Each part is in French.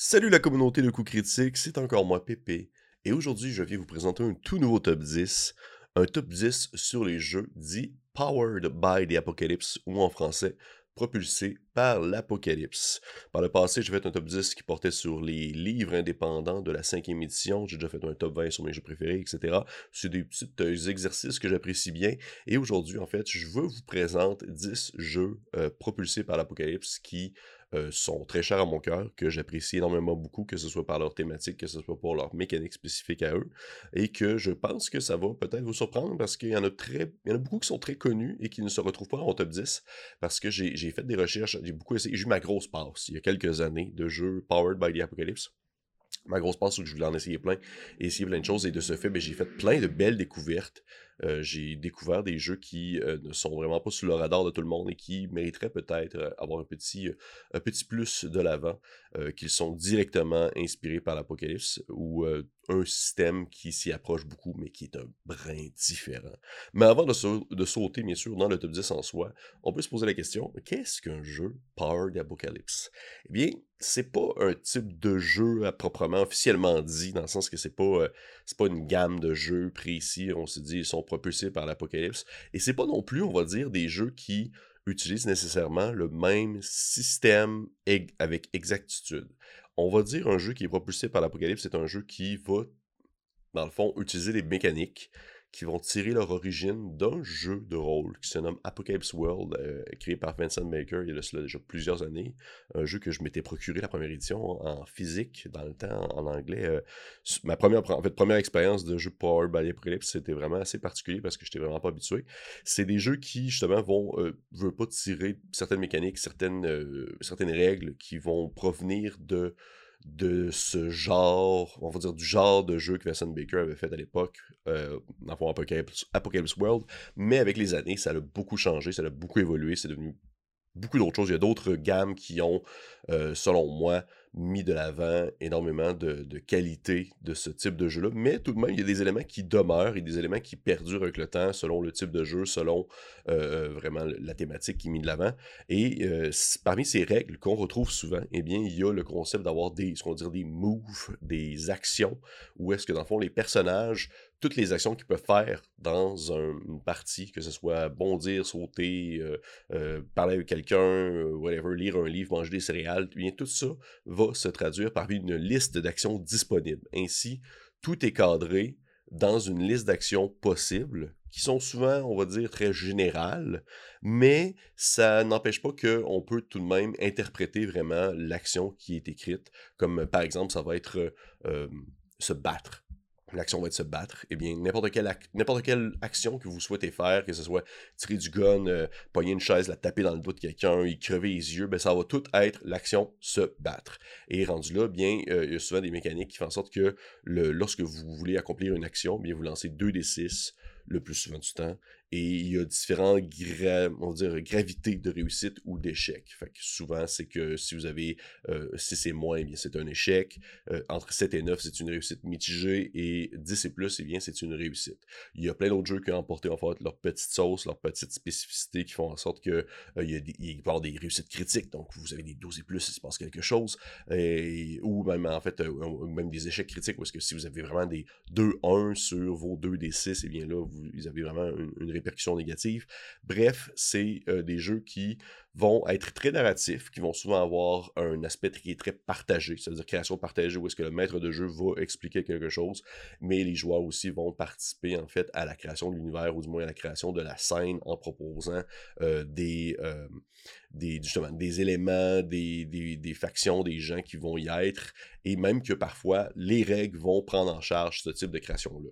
Salut la communauté de coups critiques, c'est encore moi Pépé, et aujourd'hui je viens vous présenter un tout nouveau top 10, un top 10 sur les jeux dits Powered by the Apocalypse, ou en français, propulsés par l'Apocalypse. Par le passé, j'ai fait un top 10 qui portait sur les livres indépendants de la cinquième édition, j'ai déjà fait un top 20 sur mes jeux préférés, etc. C'est des petits euh, exercices que j'apprécie bien, et aujourd'hui en fait, je veux vous présenter 10 jeux euh, propulsés par l'Apocalypse qui euh, sont très chers à mon cœur, que j'apprécie énormément beaucoup, que ce soit par leur thématique, que ce soit pour leur mécanique spécifique à eux, et que je pense que ça va peut-être vous surprendre parce qu'il y en a très, il y en a beaucoup qui sont très connus et qui ne se retrouvent pas mon top 10 parce que j'ai fait des recherches, j'ai beaucoup essayé, j'ai eu ma grosse passe il y a quelques années de jeux Powered by the Apocalypse ma grosse passe où je voulais en essayer plein essayer plein de choses. Et de ce fait, ben, j'ai fait plein de belles découvertes. Euh, j'ai découvert des jeux qui euh, ne sont vraiment pas sous le radar de tout le monde et qui mériteraient peut-être euh, avoir un petit, un petit plus de l'avant, qu'ils sont directement inspirés par l'Apocalypse ou un système qui s'y approche beaucoup, mais qui est un brin différent. Mais avant de, sauter, bien sûr, dans le top 10 en soi, on peut se poser la question, qu'est-ce qu'un jeu Power d'Apocalypse? Eh bien, c'est pas un type de jeu proprement officiellement dit, dans le sens que c'est pas, c'est pas une gamme de jeux précis, on se dit, ils sont propulsés par l'Apocalypse, et c'est pas non plus, on va dire, des jeux qui utilisent nécessairement le même système avec exactitude. On va dire un jeu qui est propulsé par l'Apocalypse, c'est un jeu qui va, dans le fond, utiliser des mécaniques qui vont tirer leur origine d'un jeu de rôle qui se nomme Apocalypse World, euh, créé par Vincent Maker il y a cela déjà plusieurs années. Un jeu que je m'étais procuré la première édition en physique dans le temps, en anglais. Euh, ma première, en fait, première expérience de jeu Power by Apocalypse, c'était vraiment assez particulier parce que je n'étais vraiment pas habitué. C'est des jeux qui, justement, vont, euh, pas tirer certaines mécaniques, certaines, certaines règles qui vont provenir de de ce genre, on va dire du genre de jeu que Vincent Baker avait fait à l'époque, euh, dans Apocalypse, Apocalypse World, mais avec les années, ça a beaucoup changé, ça a beaucoup évolué, c'est devenu beaucoup d'autres choses. Il y a d'autres gammes qui ont, euh, selon moi, mis de l'avant énormément de, qualité de ce type de jeu-là. Mais tout de même, il y a des éléments qui demeurent et des éléments qui perdurent avec le temps selon le type de jeu, selon euh, vraiment la thématique qui est mise de l'avant. Et euh, parmi ces règles qu'on retrouve souvent, eh bien, il y a le concept d'avoir des, ce qu'on des moves, des actions, où est-ce que dans le fond, les personnages toutes les actions qu'ils peuvent faire dans une partie, que ce soit bondir, sauter, euh, parler avec quelqu'un, whatever, lire un livre, manger des céréales, tout ça va se traduire par une liste d'actions disponibles. Ainsi, tout est cadré dans une liste d'actions possibles qui sont souvent, on va dire, très générales, mais ça n'empêche pas qu'on peut tout de même interpréter vraiment l'action qui est écrite, comme par exemple, ça va être euh, se battre l'action va être se battre, eh bien, n'importe quelle, action que vous souhaitez faire, que ce soit tirer du gun, euh, pogner une chaise, la taper dans le dos de quelqu'un, y crever les yeux, ben, ça va tout être l'action se battre. Et rendu là, bien, euh, il y a souvent des mécaniques qui font en sorte que lorsque vous voulez accomplir une action, bien, vous lancez 2 des 6 le plus souvent du temps. Et il y a différentes on dire, gravités de réussite ou d'échec. Fait que souvent, c'est que si vous avez euh, 6 et moins, eh bien c'est un échec. Euh, entre 7 et 9, c'est une réussite mitigée. Et 10 et plus, eh bien c'est une réussite. Il y a plein d'autres jeux qui ont emporté en fait leur petite sauce, leur petite spécificité qui font en sorte que euh, il, y a des, des réussites critiques. Donc vous avez des 12 et plus, il se passe quelque chose. Et, ou même en fait, euh, même des échecs critiques, parce que si vous avez vraiment des 2-1 sur vos 2 des 6, eh bien là, vous, vous avez vraiment une, une répercussions négatives. Bref, c'est euh, des jeux qui vont être très narratifs, qui vont souvent avoir un aspect très partagé, c'est-à-dire création partagée, où est-ce que le maître de jeu va expliquer quelque chose, mais les joueurs aussi vont participer en fait à la création de l'univers, ou du moins à la création de la scène en proposant euh, des, euh, des, éléments, des, factions, des gens qui vont y être, et même que parfois les règles vont prendre en charge ce type de création-là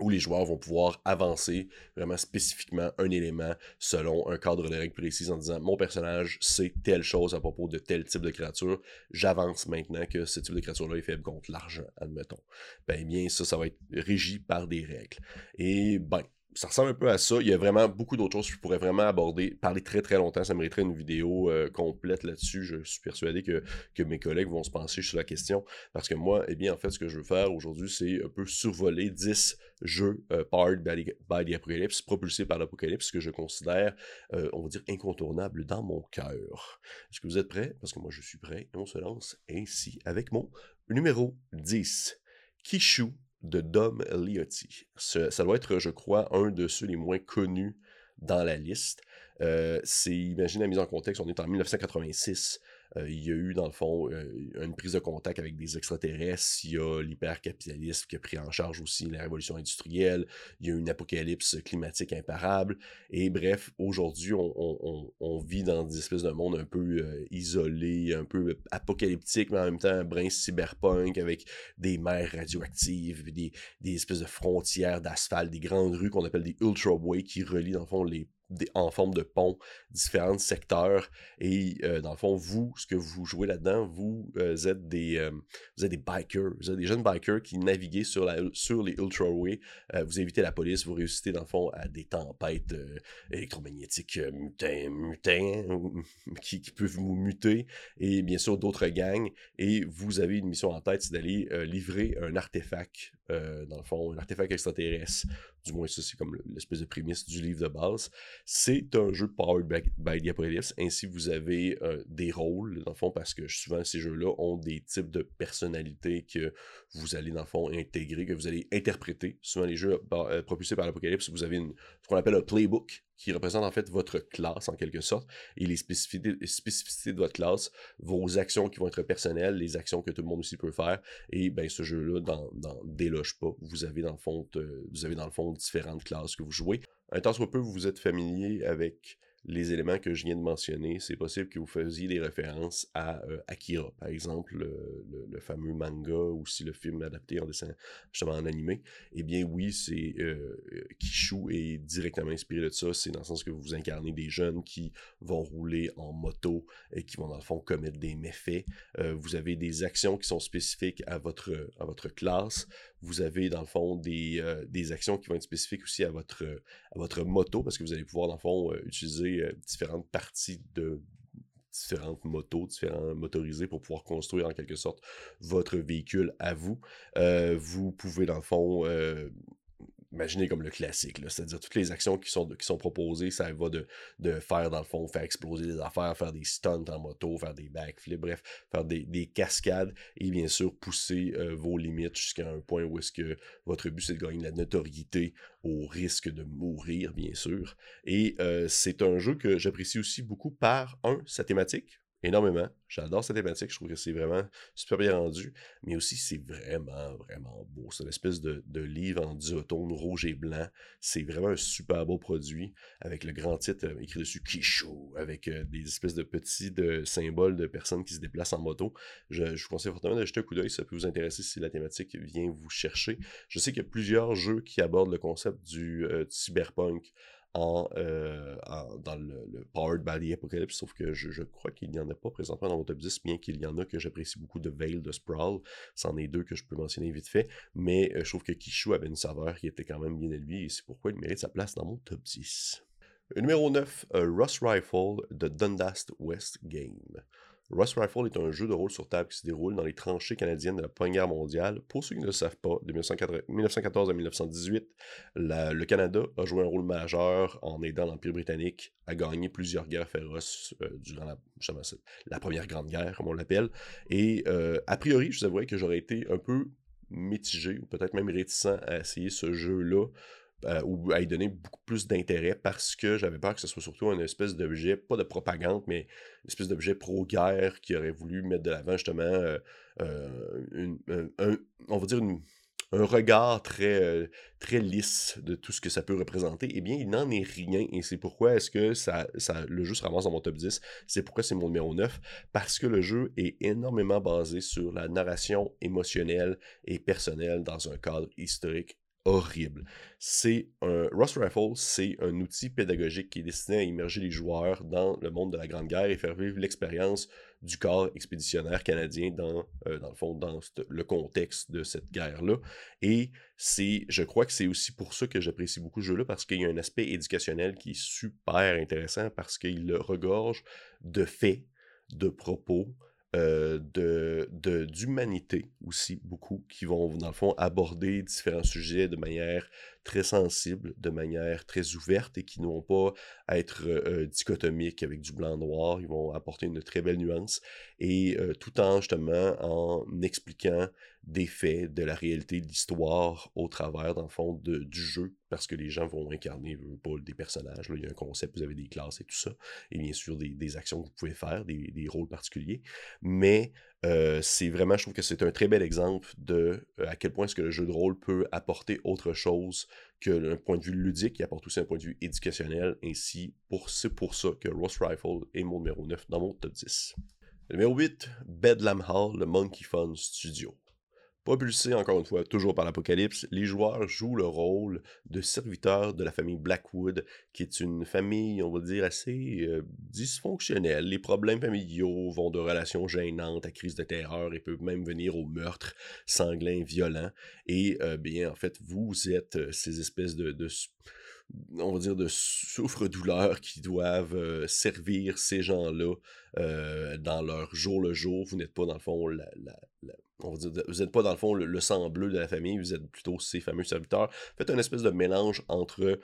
où les joueurs vont pouvoir avancer vraiment spécifiquement un élément selon un cadre de règles précis en disant mon personnage sait telle chose à propos de tel type de créature, j'avance maintenant que ce type de créature-là est faible contre l'argent, admettons. Ben bien, ça, ça va être régi par des règles. Et ben, ça ressemble un peu à ça. Il y a vraiment beaucoup d'autres choses que je pourrais vraiment aborder, parler très très longtemps. Ça mériterait une vidéo euh, complète là-dessus. Je suis persuadé que, que, mes collègues vont se pencher sur la question. Parce que moi, eh bien, en fait, ce que je veux faire aujourd'hui, c'est un peu survoler 10 jeux euh, powered by, the Apocalypse, propulsés par l'Apocalypse, que je considère, euh, on va dire, incontournables dans mon cœur. Est-ce que vous êtes prêts? Parce que moi, je suis prêt. Et on se lance ainsi avec mon numéro 10. Kishu de Dom Liotti. Ça doit être, je crois, un de ceux les moins connus dans la liste. Euh, c'est, imagine la mise en contexte, on est en 1986. Euh, il y a eu, dans le fond, euh, une prise de contact avec des extraterrestres. Il y a l'hypercapitalisme qui a pris en charge aussi la révolution industrielle. Il y a eu une apocalypse climatique imparable. Et bref, aujourd'hui, on, vit dans des espèces de monde un peu euh, isolé, un peu apocalyptique, mais en même temps un brin cyberpunk avec des mers radioactives, des, des espèces de frontières d'asphalte, des grandes rues qu'on appelle des ultra-way qui relient, dans le fond, les en forme de pont, différents secteurs. Et euh, dans le fond, vous, ce que vous jouez là-dedans, vous euh, êtes des euh, vous êtes des bikers, vous êtes des jeunes bikers qui naviguent sur, la, sur les ultraway. vous évitez la police, vous réussissez dans le fond à des tempêtes électromagnétiques mutants, qui, qui, peuvent vous muter, et bien sûr d'autres gangs. Et vous avez une mission en tête, c'est d'aller livrer un artefact euh, dans le fond, l'artefact extraterrestre, du moins ça c'est comme l'espèce de prémisse du livre de base, c'est un jeu powered by, the Apocalypse, ainsi vous avez euh, des rôles, dans le fond, parce que souvent ces jeux-là ont des types de personnalités que vous allez dans le fond intégrer, que vous allez interpréter. Souvent les jeux euh, propulsés par l'Apocalypse, vous avez ce qu'on appelle un playbook, qui représente en fait votre classe en quelque sorte, et les spécificités, de votre classe, vos actions qui vont être personnelles, les actions que tout le monde aussi peut faire, et ben ce jeu-là, dans, dans Déloge pas, vous avez dans le fond, vous avez dans le fond différentes classes que vous jouez. Un temps soit peu, vous êtes familier avec les éléments que je viens de mentionner, c'est possible que vous faisiez des références à euh, Akira, par exemple, le, fameux manga ou si le film adapté en dessin, justement en animé. Eh bien oui, c'est euh, Kishu est directement inspiré de ça. C'est dans le sens que vous incarnez des jeunes qui vont rouler en moto et qui vont dans le fond commettre des méfaits. Euh, vous avez des actions qui sont spécifiques à votre classe vous avez dans le fond des, euh, des, actions qui vont être spécifiques aussi à votre, à votre moto parce que vous allez pouvoir dans le fond euh, utiliser euh, différentes parties de différentes motos, différents motorisés pour pouvoir construire en quelque sorte votre véhicule à vous. vous pouvez dans le fond imaginez comme le classique, c'est-à-dire toutes les actions qui sont, proposées, ça va de, faire dans le fond, faire exploser des affaires, faire des stunts en moto, faire des backflips, bref, faire des, des cascades et bien sûr pousser euh, vos limites jusqu'à un point où est-ce que votre but c'est de gagner de la notoriété au risque de mourir, bien sûr. Et euh, c'est un jeu que j'apprécie aussi beaucoup par, un, sa thématique, énormément. J'adore cette thématique, je trouve que c'est vraiment super bien rendu, mais aussi c'est vraiment, vraiment beau. C'est une espèce de, livre en duotone rouge et blanc. C'est vraiment un super beau produit avec le grand titre euh, écrit dessus Kishu, avec euh, des espèces de petits symboles de personnes qui se déplacent en moto. Je, vous conseille fortement de jeter un coup d'œil, ça peut vous intéresser si la thématique vient vous chercher. Je sais qu'il y a plusieurs jeux qui abordent le concept du euh, cyberpunk euh, dans le, Powered by the Apocalypse, sauf que je, crois qu'il n'y en a pas présentement dans mon top 10, bien qu'il y en a que j'apprécie beaucoup de Veil, de Sprawl. C'en est deux que je peux mentionner vite fait, mais euh, je trouve que Kishu avait une saveur qui était quand même bien élevée et c'est pourquoi il mérite sa place dans mon top 10. Numéro 9, euh, Rust Rifle de Dundast West Game. Rust Rifle est un jeu de rôle sur table qui se déroule dans les tranchées canadiennes de la Première Guerre mondiale. Pour ceux qui ne le savent pas, de 1914 à 1918, le Canada a joué un rôle majeur en aidant l'Empire britannique à gagner plusieurs guerres féroces euh, durant la, Première Grande Guerre, comme on l'appelle. Et euh, a priori, je vous avouerais que j'aurais été un peu mitigé ou peut-être même réticent à essayer ce jeu-là euh, ou à y donner beaucoup plus d'intérêt parce que j'avais peur que ce soit surtout une espèce d'objet, pas de propagande, mais une espèce d'objet pro-guerre qui aurait voulu mettre de l'avant justement euh, euh, un, on va dire un regard très, très lisse de tout ce que ça peut représenter, eh bien, il n'en est rien. Et c'est pourquoi est-ce que ça, le jeu se ramasse dans mon top 10. C'est pourquoi c'est mon numéro 9. Parce que le jeu est énormément basé sur la narration émotionnelle et personnelle dans un cadre historique horrible. C'est un Ross Rifle, c'est un outil pédagogique qui est destiné à immerger les joueurs dans le monde de la Grande Guerre et faire vivre l'expérience du corps expéditionnaire canadien dans, euh, le fond, dans le contexte de cette guerre-là. Et c'est, je crois que c'est aussi pour ça que j'apprécie beaucoup ce jeu-là, parce qu'il y a un aspect éducationnel qui est super intéressant, parce qu'il regorge de faits, de propos, euh, de, d'humanité aussi, beaucoup, qui vont, dans le fond, aborder différents sujets de manière très sensible, de manière très ouverte et qui n'ont pas être euh, dichotomiques avec du blanc-noir. Ils vont apporter une très belle nuance et euh, tout en, justement, en expliquant des faits, de la réalité de l'histoire au travers, dans le fond, du jeu, parce que les gens vont incarner pas des personnages. Là, il y a un concept, vous avez des classes et tout ça, et bien sûr des, actions que vous pouvez faire, des, des rôles particuliers. Mais euh, c'est vraiment, je trouve que c'est un très bel exemple de euh, à quel point est-ce que le jeu de rôle peut apporter autre chose que un point de vue ludique, il apporte aussi un point de vue éducationnel. Ainsi, pour, c'est pour ça que Ross Rifle est mon numéro 9 dans mon top 10. numéro 8, Bedlam Hall, le Monkey Fun Studio. Propulsé encore une fois toujours par l'Apocalypse, les joueurs jouent le rôle de serviteurs de la famille Blackwood, qui est une famille, on va dire, assez euh, dysfonctionnelle. Les problèmes familiaux vont de relations gênantes à crise de terreur et peuvent même venir au meurtre sanglin, violent. Et euh, bien, en fait, vous êtes euh, ces espèces de, de on va dire, de souffre-douleur qui doivent servir ces gens-là dans leur jour le jour. Vous n'êtes pas, dans le fond, la, vous n'êtes pas, dans le fond, le, sang bleu de la famille, vous êtes plutôt ces fameux serviteurs. Faites un espèce de mélange entre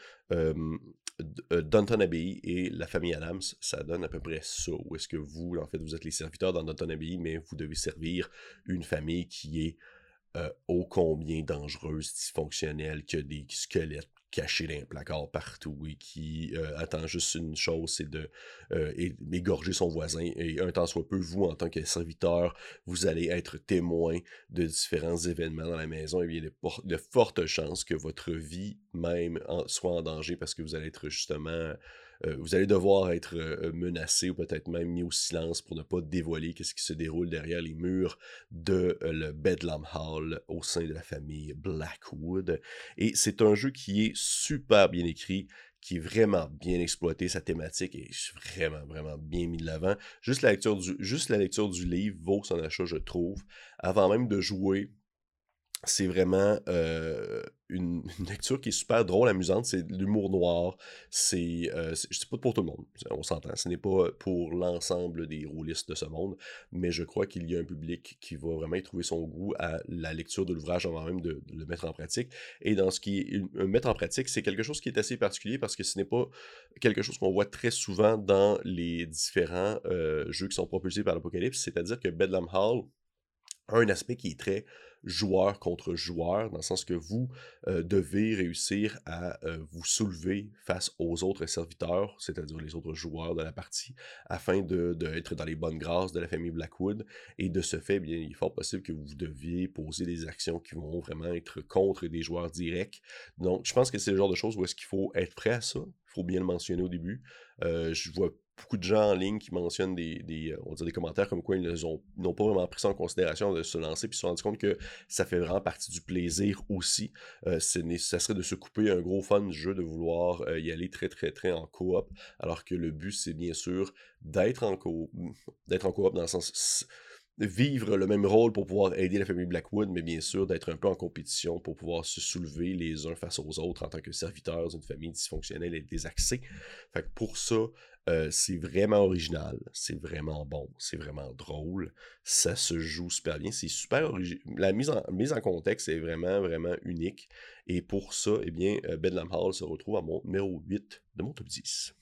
Downton Abbey et la famille Adams. Ça donne à peu près ça. Où est-ce que vous, en fait, vous êtes les serviteurs dans Downton Abbey, mais vous devez servir une famille qui est ô combien dangereuse, dysfonctionnelle, qui a des squelettes caché dans un placard partout et qui euh, attend juste une chose, c'est de euh, égorger son voisin. Et un temps soit peu, vous, en tant que serviteur, vous allez être témoin de différents événements dans la maison. Et bien, il y a de fortes chances que votre vie même soit en danger parce que vous allez être justement euh, vous allez devoir être euh, menacé ou peut-être même mis au silence pour ne pas dévoiler ce qui se déroule derrière les murs de euh, le Bedlam Hall au sein de la famille Blackwood. Et c'est un jeu qui est super bien écrit, qui est vraiment bien exploité, sa thématique est vraiment, vraiment bien mis de l'avant. Juste la lecture du, juste la lecture du livre vaut son achat, je trouve. Avant même de jouer, c'est vraiment une, lecture qui est super drôle, amusante. C'est l'humour noir. C'est, euh, sais pas pour tout le monde, on s'entend. Ce n'est pas pour l'ensemble des roulistes de ce monde, mais je crois qu'il y a un public qui va vraiment y trouver son goût à la lecture de l'ouvrage avant même de, le mettre en pratique. Et dans ce qui est mettre en pratique, c'est quelque chose qui est assez particulier parce que ce n'est pas quelque chose qu'on voit très souvent dans les différents jeux qui sont propulsés par l'Apocalypse. C'est-à-dire que Bedlam Hall a un aspect qui est très joueur contre joueur, dans le sens que vous euh, devez réussir à euh, vous soulever face aux autres serviteurs, c'est-à-dire les autres joueurs de la partie, afin de, être dans les bonnes grâces de la famille Blackwood. Et de ce fait, bien, il est fort possible que vous deviez poser des actions qui vont vraiment être contre des joueurs directs. Donc, je pense que c'est le genre de choses où est-ce qu'il faut être prêt à ça. Il faut bien le mentionner au début. Euh, je vois beaucoup de gens en ligne qui mentionnent des, des, euh, on des commentaires comme quoi ils n'ont pas vraiment pris ça en considération de se lancer puis se sont rendus compte que ça fait vraiment partie du plaisir aussi. Euh, ça serait de se couper un gros fun du jeu, de vouloir euh, y aller très très très en coop, alors que le but c'est bien sûr d'être en coop, d'être en coop dans le sens vivre le même rôle pour pouvoir aider la famille Blackwood, mais bien sûr d'être un peu en compétition pour pouvoir se soulever les uns face aux autres en tant que serviteurs d'une famille dysfonctionnelle et désaxée. Fait que pour ça, euh, c'est vraiment original, c'est vraiment bon, c'est vraiment drôle, ça se joue super bien, c'est super La mise en, mise en contexte est vraiment, vraiment unique. Et pour ça, eh bien, euh, Bedlam Hall se retrouve à mon numéro 8 de mon top 10.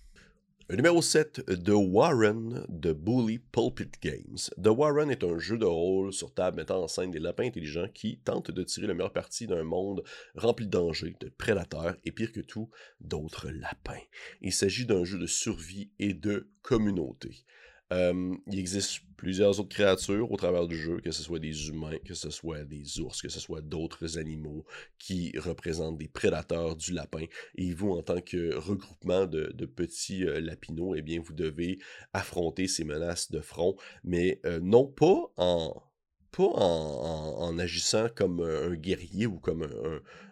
Numéro 7, The Warren de Bully Pulpit Games. The Warren est un jeu de rôle sur table mettant en scène des lapins intelligents qui tentent de tirer le meilleur parti d'un monde rempli de dangers, de prédateurs et pire que tout, d'autres lapins. Il s'agit d'un jeu de survie et de communauté. Euh, il existe plusieurs autres créatures au travers du jeu, que ce soit des humains, que ce soit des ours, que ce soit d'autres animaux qui représentent des prédateurs du lapin. Et vous, en tant que regroupement de, petits euh, eh bien, vous devez affronter ces menaces de front, mais euh, non pas en pas en, agissant comme un guerrier ou comme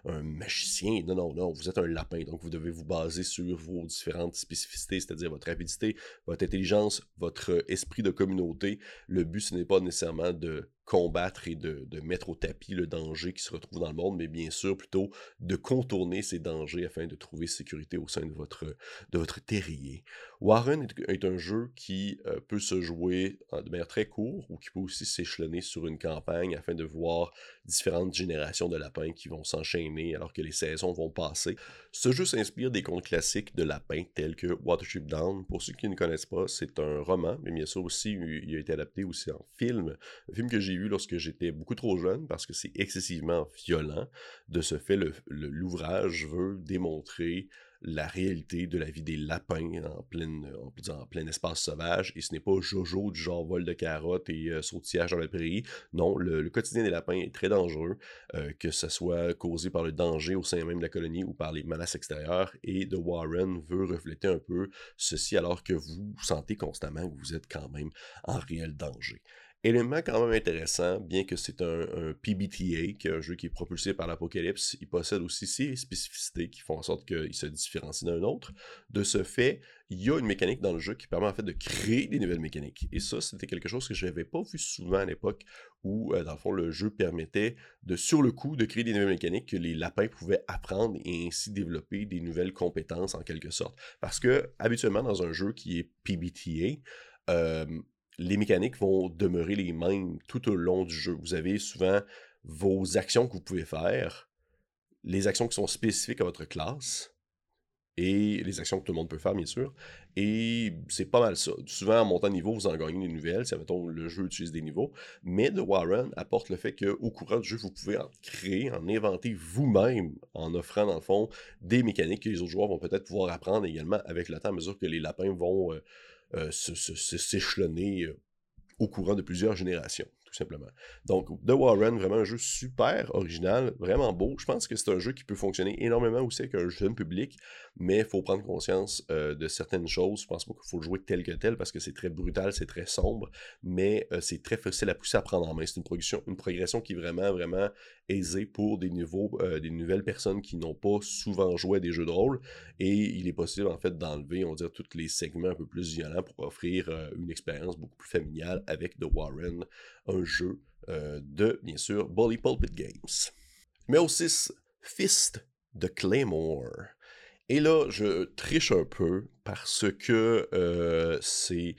un, magicien. Non, non, non, vous êtes un lapin. Donc, vous devez vous baser sur vos différentes spécificités, c'est-à-dire votre rapidité, votre intelligence, votre esprit de communauté. Le but, ce n'est pas nécessairement de combattre et de, mettre au tapis le danger qui se retrouve dans le monde, mais bien sûr plutôt de contourner ces dangers afin de trouver sécurité au sein de votre, de votre terrier. Warren est, un jeu qui euh, peut se jouer de manière très courte ou qui peut aussi s'échelonner sur une campagne afin de voir différentes générations de lapins qui vont s'enchaîner alors que les saisons vont passer. Ce jeu s'inspire des contes classiques de lapins tels que Watership Down. Pour ceux qui ne connaissent pas, c'est un roman, mais bien sûr aussi il a été adapté aussi en film, un film que j'ai vu lorsque j'étais beaucoup trop jeune parce que c'est excessivement violent. De ce fait, l'ouvrage veut démontrer la réalité de la vie des lapins en, pleine, en, plein espace sauvage. Et ce n'est pas Jojo du genre vol de carottes et euh, sautillage dans la prairie. Non, le, quotidien des lapins est très dangereux, euh, que ce soit causé par le danger au sein même de la colonie ou par les menaces extérieures. Et The Warren veut refléter un peu ceci alors que vous sentez constamment que vous êtes quand même en réel danger. Élément quand même intéressant, bien que c'est un, PBTA, qui est un jeu qui est propulsé par l'Apocalypse, il possède aussi ses spécificités qui font en sorte qu'il se différencie d'un autre. De ce fait, il y a une mécanique dans le jeu qui permet en fait de créer des nouvelles mécaniques. Et ça, c'était quelque chose que je n'avais pas vu souvent à l'époque, où euh, dans le fond, le jeu permettait de, sur le coup, de créer des nouvelles mécaniques que les lapins pouvaient apprendre et ainsi développer des nouvelles compétences en quelque sorte. Parce que, habituellement, dans un jeu qui est PBTA, euh, les mécaniques vont demeurer les mêmes tout au long du jeu. Vous avez souvent vos actions que vous pouvez faire, les actions qui sont spécifiques à votre classe, et les actions que tout le monde peut faire, bien sûr. Et c'est pas mal ça. Souvent, en montant de niveau, vous en gagnez des nouvelles, si, mettons, le jeu utilise des niveaux. Mais The Warren apporte le fait qu'au courant du jeu, vous pouvez en créer, en inventer vous-même, en offrant, dans le fond, des mécaniques que les autres joueurs vont peut-être pouvoir apprendre également avec le temps, à mesure que les lapins vont... Euh, s'échelonner euh, au courant de plusieurs générations simplement. Donc, The Warren, vraiment un jeu super original, vraiment beau. Je pense que c'est un jeu qui peut fonctionner énormément aussi avec un jeune public, mais il faut prendre conscience euh, de certaines choses. Je pense pas qu'il faut le jouer tel que tel parce que c'est très brutal, c'est très sombre, mais euh, c'est très facile à pousser à prendre en main. C'est une progression, une progression qui est vraiment, vraiment aisée pour des niveaux, euh, des nouvelles personnes qui n'ont pas souvent joué à des jeux de rôle. Et il est possible, en fait, d'enlever, on va dire, tous les segments un peu plus violents pour offrir une expérience beaucoup plus familiale avec The Warren, un jeu de, bien sûr, Bully Pulpit Games. Numéro 6, Fist de Claymore. Et là, je triche un peu parce que euh, c'est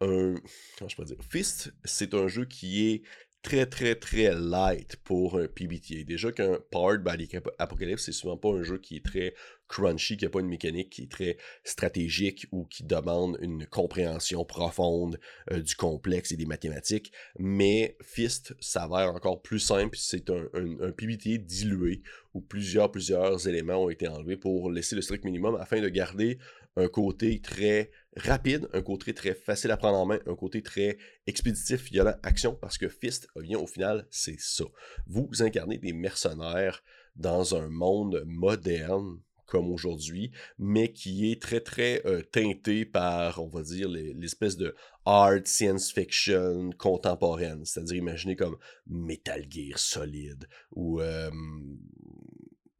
un. Comment je peux dire Fist, c'est un jeu qui est très très très light pour un PBTA. Déjà qu'un Powered by Apocalypse, c'est souvent pas un jeu qui est très crunchy, qui n'a pas une mécanique qui est très stratégique ou qui demande une compréhension profonde euh, du complexe et des mathématiques. Mais Fist s'avère encore plus simple. C'est un, PBTA dilué où plusieurs, plusieurs éléments ont été enlevés pour laisser le strict minimum afin de garder un côté très rapide, un côté très facile à prendre en main, un côté très expéditif, violent, action, parce que Fist, bien au final, c'est ça. Vous incarnez des mercenaires dans un monde moderne comme aujourd'hui, mais qui est très très euh, teinté par, on va dire, l'espèce de art science fiction contemporaine. C'est-à-dire, imaginez comme Metal Gear Solid ou euh,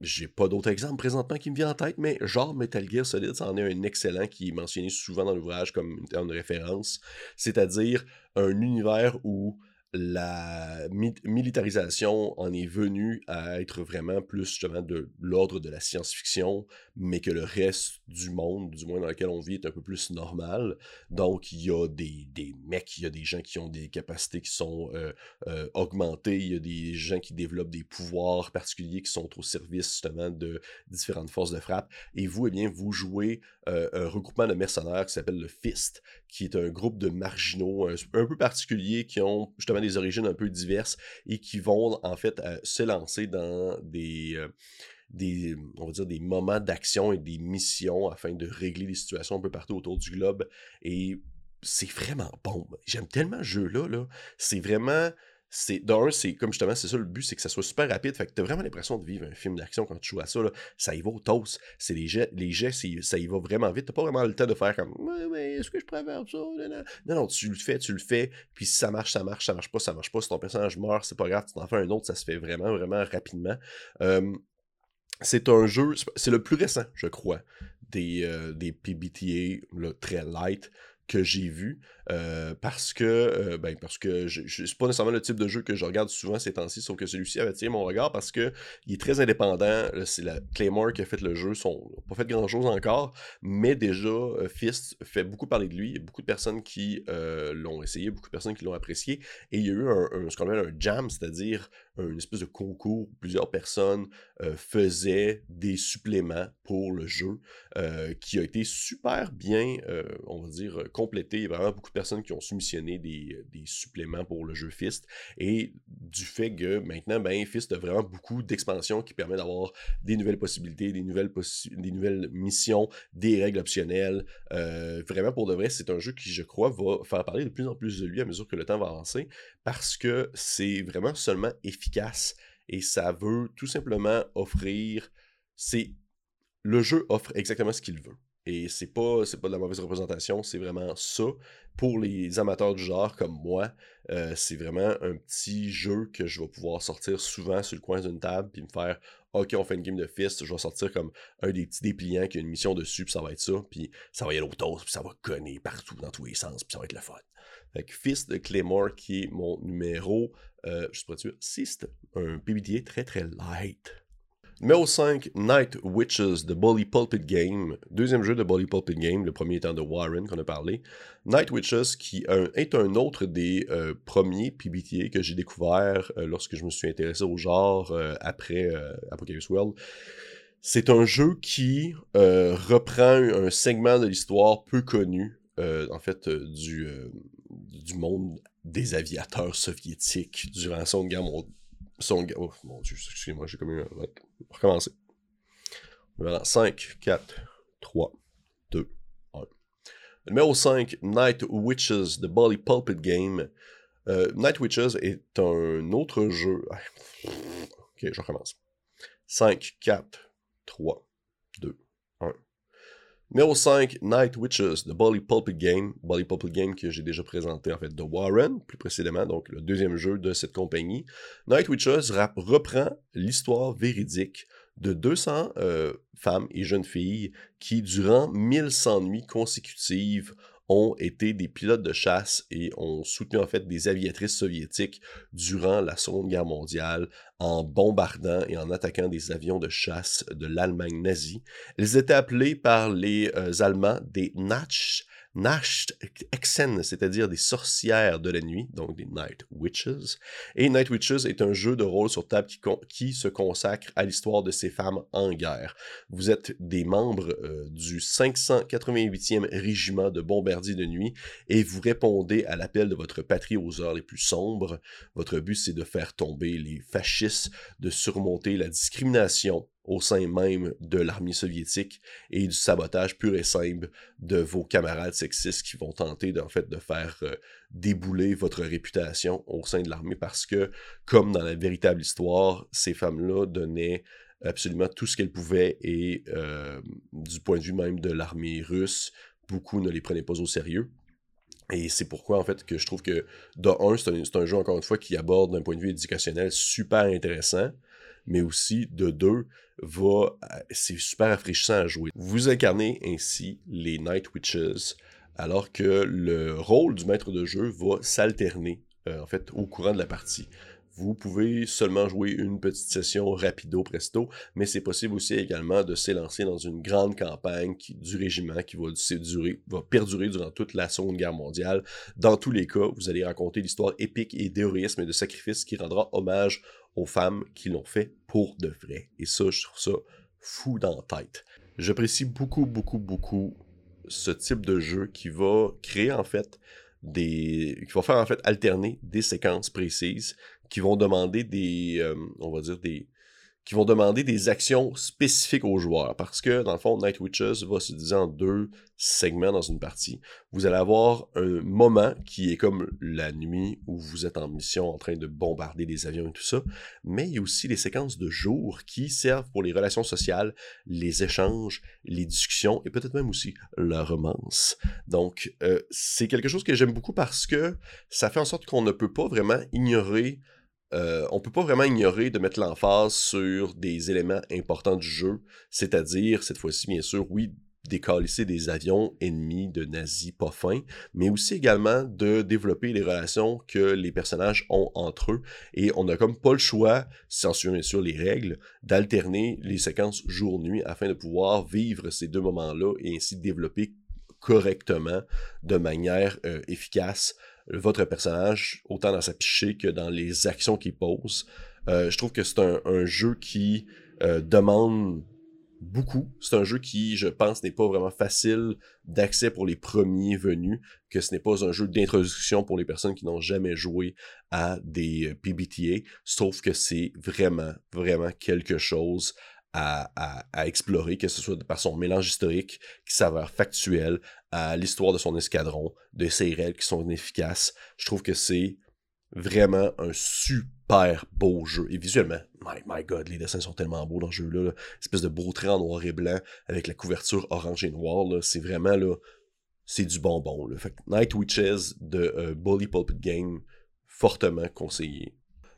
j'ai pas d'autres exemples présentement qui me viennent en tête, mais genre Metal Gear Solid, c'en est un excellent qui est mentionné souvent dans l'ouvrage comme une référence. C'est-à-dire un univers où la militarisation en est venue à être vraiment plus justement de l'ordre de la science-fiction, mais que le reste du monde, du moins dans lequel on vit, est un peu plus normal. Donc, il y a des, des mecs, il y a des gens qui ont des capacités qui sont euh, euh, augmentées, il y a des gens qui développent des pouvoirs particuliers qui sont au service justement de différentes forces de frappe. Et vous, eh bien, vous jouez euh, un regroupement de mercenaires qui s'appelle le FIST, qui est un groupe de marginaux un, peu particuliers qui ont justement des origines un peu diverses et qui vont en fait euh, se lancer dans des, euh, des, on va dire des moments d'action et des missions afin de régler des situations un peu partout autour du globe. Et c'est vraiment bon. J'aime tellement ce jeu-là. -là, c'est vraiment c'est d'un, c'est comme justement, c'est ça le but, c'est que ça soit super rapide. Fait que t'as vraiment l'impression de vivre un film d'action quand tu joues à ça. Ça y va au. C'est les jets, les jets ça y va vraiment vite. T'as pas vraiment le temps de faire comme Ouais, mais est-ce que je préfère ça? Non, non, tu le fais, tu le fais. Puis si ça marche, ça marche, ça marche pas, ça marche pas. Si ton personnage meurt, c'est pas grave, tu t'en fais un autre, ça se fait vraiment, vraiment rapidement. c'est un jeu, c'est le plus récent, je crois, des, euh, des PBTA très light que j'ai vu. Euh, parce que euh, ben parce que c'est pas nécessairement le type de jeu que je regarde souvent ces temps-ci, sauf que celui-ci avait tiré mon regard parce que il est très indépendant. C'est la Claymore qui a fait le jeu, sont pas fait grand chose encore, mais déjà euh, Fist fait beaucoup parler de lui. Il y a beaucoup de personnes qui l'ont essayé, beaucoup de personnes qui l'ont apprécié, et il y a eu un, ce qu'on appelle un jam, c'est-à-dire une espèce de concours où plusieurs personnes faisaient des suppléments pour le jeu, qui a été super bien, on va dire, complété. Il y a vraiment beaucoup personnes qui ont soumissionné des, euh, des, suppléments pour le jeu Fist. Et du fait que maintenant, ben, Fist a vraiment beaucoup d'expansion qui permet d'avoir des nouvelles possibilités, des nouvelles, des nouvelles missions, des règles optionnelles. Euh, vraiment, pour de vrai, c'est un jeu qui, je crois, va faire parler de plus en plus de lui à mesure que le temps va avancer parce que c'est vraiment seulement efficace et ça veut tout simplement offrir. C'est le jeu offre exactement ce qu'il veut. Et c'est pas, c'est pas de la mauvaise représentation, c'est vraiment ça. Pour les amateurs du genre comme moi, euh, c'est vraiment un petit jeu que je vais pouvoir sortir souvent sur le coin d'une table puis me faire OK, on fait une game de Fist, je vais sortir comme un des petits dépliants qui a une mission dessus, puis ça va être ça, puis ça va y aller au toast, puis ça va conner partout dans tous les sens, puis ça va être le fun. Fait que Fist de Claymore, qui est mon numéro, euh, je suis pas sûr, 6, un PBTA très très light. Numéro 5, Night Witches de Bully Pulpit Game. Deuxième jeu de Bully Pulpit Game, le premier étant de Warren qu'on a parlé. Night Witches qui est un autre des euh, premiers PBTA que j'ai découvert euh, lorsque je me suis intéressé au genre euh, après Apocalypse World. C'est un jeu qui reprend un segment de l'histoire peu connu, en fait, du, du monde des aviateurs soviétiques durant la Seconde Guerre mondiale son... Oh mon dieu, excusez-moi, j'ai comme eu un... On va recommencer. Voilà, 5, 4, 3, 2, 1. Numéro 5, Night Witches de Bolly Pulpit Game. Euh, Night Witches est un autre jeu. Ok, je recommence. 5, 4, 3, 2, 1. Numéro 5, Night Witches de Bolly Pulpit Game. Bolly Pulpit Game que j'ai déjà présenté en fait de Warren, plus précédemment, donc le deuxième jeu de cette compagnie. Night Witches reprend l'histoire véridique de 200 euh, femmes et jeunes filles qui, durant 1100 nuits consécutives, ont été des pilotes de chasse et ont soutenu en fait des aviatrices soviétiques durant la Seconde Guerre mondiale en bombardant et en attaquant des avions de chasse de l'Allemagne nazie. Elles étaient appelées par les euh, Allemands des Natch Exen, c'est-à-dire des sorcières de la nuit, donc des Night Witches. Et Night Witches est un jeu de rôle sur table qui, qui se consacre à l'histoire de ces femmes en guerre. Vous êtes des membres euh, du 588e régiment de bombardiers de nuit et vous répondez à l'appel de votre patrie aux heures les plus sombres. Votre but, c'est de faire tomber les fascistes, de surmonter la discrimination au sein même de l'armée soviétique et du sabotage pur et simple de vos camarades sexistes qui vont tenter en fait de faire euh, débouler votre réputation au sein de l'armée parce que comme dans la véritable histoire, ces femmes-là donnaient absolument tout ce qu'elles pouvaient et euh, du point de vue même de l'armée russe, beaucoup ne les prenaient pas au sérieux. Et c'est pourquoi, en fait, que je trouve que, de un, c'est un, jeu, encore une fois, qui aborde d'un point de vue éducationnel super intéressant, mais aussi de deux, euh, c'est super rafraîchissant à jouer. Vous incarnez ainsi les Night Witches, alors que le rôle du maître de jeu va s'alterner, euh, en fait, au courant de la partie. Vous pouvez seulement jouer une petite session rapido presto, mais c'est possible aussi également de s'élancer dans une grande campagne du régiment qui va, va perdurer durant toute la Seconde Guerre mondiale. Dans tous les cas, vous allez raconter l'histoire épique et d'héroïsme et de sacrifice qui rendra hommage aux femmes qui l'ont fait pour de vrai. Et ça, je trouve ça fou dans la tête. J'apprécie beaucoup, beaucoup, beaucoup ce type de jeu qui va créer en fait des. qui va faire en fait alterner des séquences précises qui vont demander des. Euh, on va dire des qui vont demander des actions spécifiques aux joueurs. Parce que, dans le fond, Night Witches va se diviser en deux segments dans une partie. Vous allez avoir un moment qui est comme la nuit où vous êtes en mission en train de bombarder des avions et tout ça. Mais il y a aussi les séquences de jour qui servent pour les relations sociales, les échanges, les discussions et peut-être même aussi la romance. Donc, euh, c'est quelque chose que j'aime beaucoup parce que ça fait en sorte qu'on ne peut pas vraiment ignorer euh, on peut pas vraiment ignorer de mettre l'emphase sur des éléments importants du jeu, c'est-à-dire, cette fois-ci, bien sûr, oui, décalisser des avions ennemis de nazis pas fins, mais aussi également de développer les relations que les personnages ont entre eux. Et on n'a comme pas le choix, sans bien sûr les règles, d'alterner les séquences jour-nuit afin de pouvoir vivre ces deux moments-là et ainsi développer correctement, de manière euh, efficace, votre personnage, autant dans sa psyché que dans les actions qu'il pose. Euh, je trouve que c'est un, jeu qui euh, demande beaucoup. C'est un jeu qui, je pense, n'est pas vraiment facile d'accès pour les premiers venus, que ce n'est pas un jeu d'introduction pour les personnes qui n'ont jamais joué à des euh, PBTA, sauf que c'est vraiment, vraiment quelque chose à, explorer, que ce soit par son mélange historique qui s'avère factuel, à l'histoire de son escadron, de ses règles qui sont efficaces. Je trouve que c'est vraiment un super beau jeu. Et visuellement, my, my god, les dessins sont tellement beaux dans ce jeu-là. Là. Espèce de beau trait en noir et blanc avec la couverture orange et noire. C'est vraiment là. C'est du bonbon. Là. Night Witches de euh, Bully Pulpit Game, fortement conseillé.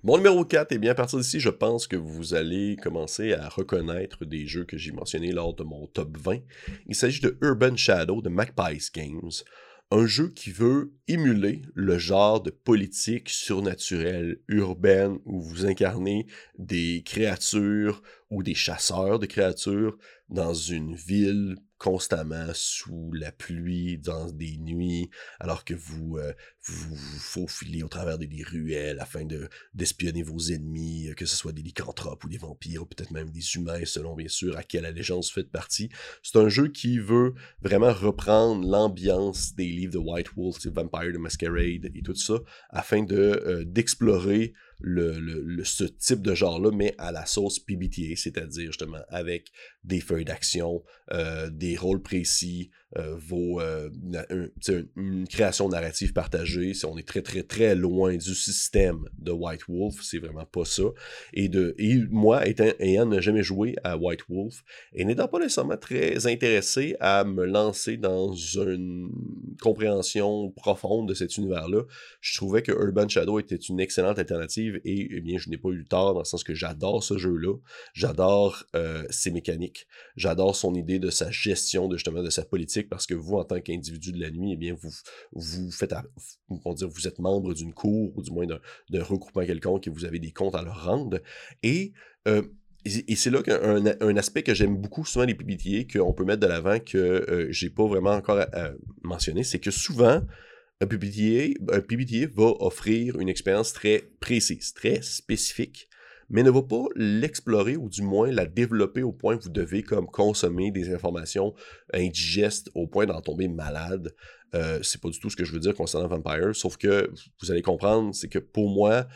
Mon numéro 4, est bien, à partir d'ici, je pense que vous allez commencer à reconnaître des jeux que j'ai mentionnés lors de mon top 20. Il s'agit de Urban Shadow de Magpies Games, un jeu qui veut émuler le genre de politique surnaturelle urbaine où vous incarnez des créatures ou des chasseurs de créatures dans une ville constamment sous la pluie, dans des nuits, alors que vous euh, vous, faufilez au travers des, ruelles afin de d'espionner vos ennemis, euh, que ce soit des lycanthropes ou des vampires, ou peut-être même des humains, selon bien sûr à quelle allégeance vous faites partie. C'est un jeu qui veut vraiment reprendre l'ambiance des livres de White Wolf, Vampire the Masquerade et tout ça, afin de euh, d'explorer ce type de genre-là, mais à la sauce PBTA, c'est-à-dire justement avec des feuilles d'action, euh, des rôles précis, euh, euh, une création narrative partagée. On est très très très loin du système de White Wolf, c'est vraiment pas ça. Et, de, moi, étant, ayant ne jamais joué à White Wolf, et n'étant pas nécessairement très intéressé à me lancer dans une compréhension profonde de cet univers-là, je trouvais que Urban Shadow était une excellente alternative et eh bien je n'ai pas eu tort dans le sens que j'adore ce jeu-là, j'adore ses mécaniques, j'adore son idée de sa gestion de justement de sa politique parce que vous, en tant qu'individu de la nuit, eh bien, vous, vous faites, dire, vous êtes membre d'une cour ou du moins d'un regroupement quelconque et vous avez des comptes à leur rendre. Et euh, et c'est là qu'un un aspect que j'aime beaucoup souvent les PBTA, qu'on peut mettre de l'avant, que euh, j'ai pas vraiment encore mentionné, c'est que souvent, un PBTA, un PBTA va offrir une expérience très précise, très spécifique mais ne va pas l'explorer ou du moins la développer au point que vous devez comme consommer des informations indigestes au point d'en tomber malade. Euh, c'est pas du tout ce que je veux dire concernant Vampire, sauf que vous allez comprendre, c'est que pour moi,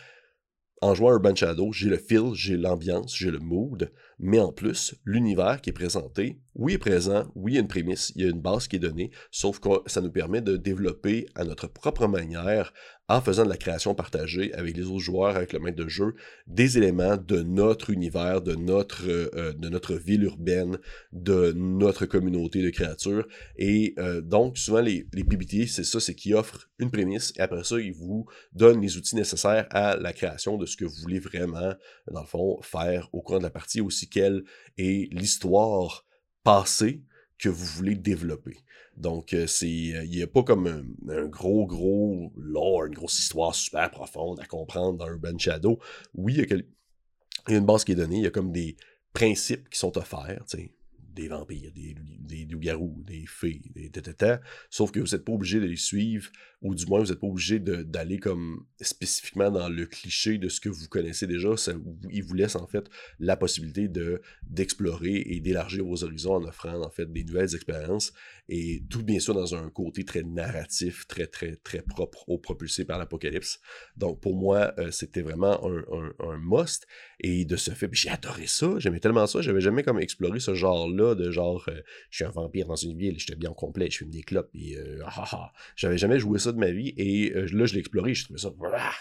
en jouant Urban Shadow, j'ai le feel, j'ai l'ambiance, j'ai le mood, mais en plus, l'univers qui est présenté, oui, est présent, oui, il y a une prémisse, il y a une base qui est donnée, sauf que ça nous permet de développer à notre propre manière en faisant de la création partagée avec les autres joueurs, avec le maître de jeu, des éléments de notre univers, de notre, euh, notre ville urbaine, de notre communauté de créatures. Et euh, donc, souvent, les, les c'est ça, c'est qu'ils offrent une prémisse et après ça, ils vous donnent les outils nécessaires à la création de ce que vous voulez vraiment, dans le fond, faire au cours de la partie, aussi quelle est l'histoire passée que vous voulez développer. Donc, euh, c'est, euh, il n'y a pas comme un, gros, gros lore, une grosse histoire super profonde à comprendre dans Urban Shadow. Oui, il y, a, une base qui est donnée, il y a comme des principes qui sont offerts, tu des vampires, des, des loups-garous, des fées, des tata, sauf que vous n'êtes pas obligé de les suivre ou du moins vous n'êtes pas obligé d'aller comme spécifiquement dans le cliché de ce que vous connaissez déjà. Ça, il vous laisse en fait la possibilité de d'explorer et d'élargir vos horizons en offrant en fait des nouvelles expériences. Et tout bien sûr dans un côté très narratif, très très très propre au propulsé par l'apocalypse. Donc pour moi, euh, c'était vraiment un, un, must. Et de ce fait, j'ai adoré ça, j'aimais tellement ça, j'avais jamais comme exploré ce genre-là de genre euh, je suis un vampire dans une ville, j'étais bien complet, je fume des clopes et euh, ah, ah, ah. j'avais jamais joué ça de ma vie et là je l'ai exploré, j'ai trouvé ça,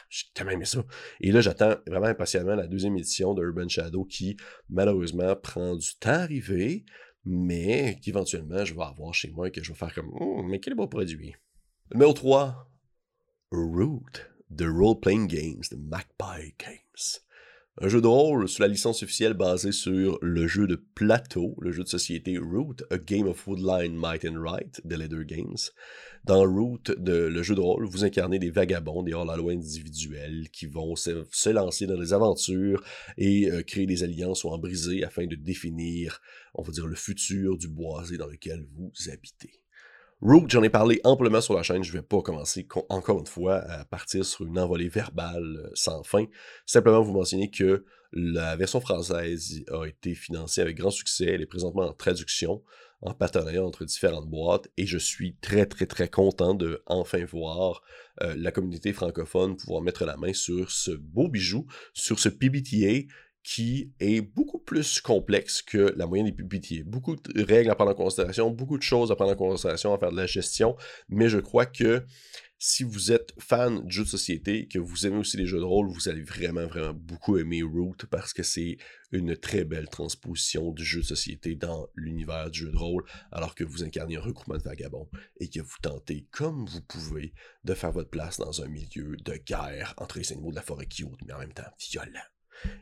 j'ai tellement aimé ça. Et là j'attends vraiment impatiemment la deuxième édition de Urban Shadow qui malheureusement prend du temps à arriver mais qu'éventuellement je vais avoir chez moi et que je vais faire comme oh, mais quel beau produit? Numéro 3, Root, The Role Playing Games de Magpie Games. Un jeu de rôle sous la licence officielle basé sur le jeu de plateau, le jeu de société Root, A Game of Woodline Might and Right de Leather Games. Dans Root, de, le jeu de rôle, vous incarnez des vagabonds, des hors-la-loi individuels qui vont se, lancer dans des aventures et euh, créer des alliances ou en briser afin de définir, on va dire, le futur du boisé dans lequel vous habitez. Root, j'en ai parlé amplement sur la chaîne, je vais pas commencer encore une fois à partir sur une envolée verbale euh, sans fin. Simplement vous mentionner que la version française a été financée avec grand succès, elle est présentement en traduction, en partenariat entre différentes boîtes, et je suis très très très content de enfin voir euh, la communauté francophone pouvoir mettre la main sur ce beau bijou, sur ce PBTA qui est beaucoup plus complexe que la moyenne des PBTA. Beaucoup de règles à prendre en considération, beaucoup de choses à prendre en considération, à faire de la gestion, mais je crois que si vous êtes fan de jeux de société, que vous aimez aussi les jeux de rôle, vous allez vraiment, vraiment beaucoup aimer Root parce que c'est une très belle transposition du jeu de société dans l'univers du jeu de rôle, alors que vous incarnez un regroupement de vagabonds et que vous tentez, comme vous pouvez, de faire votre place dans un milieu de guerre entre les animaux de la forêt qui mais en même temps violent.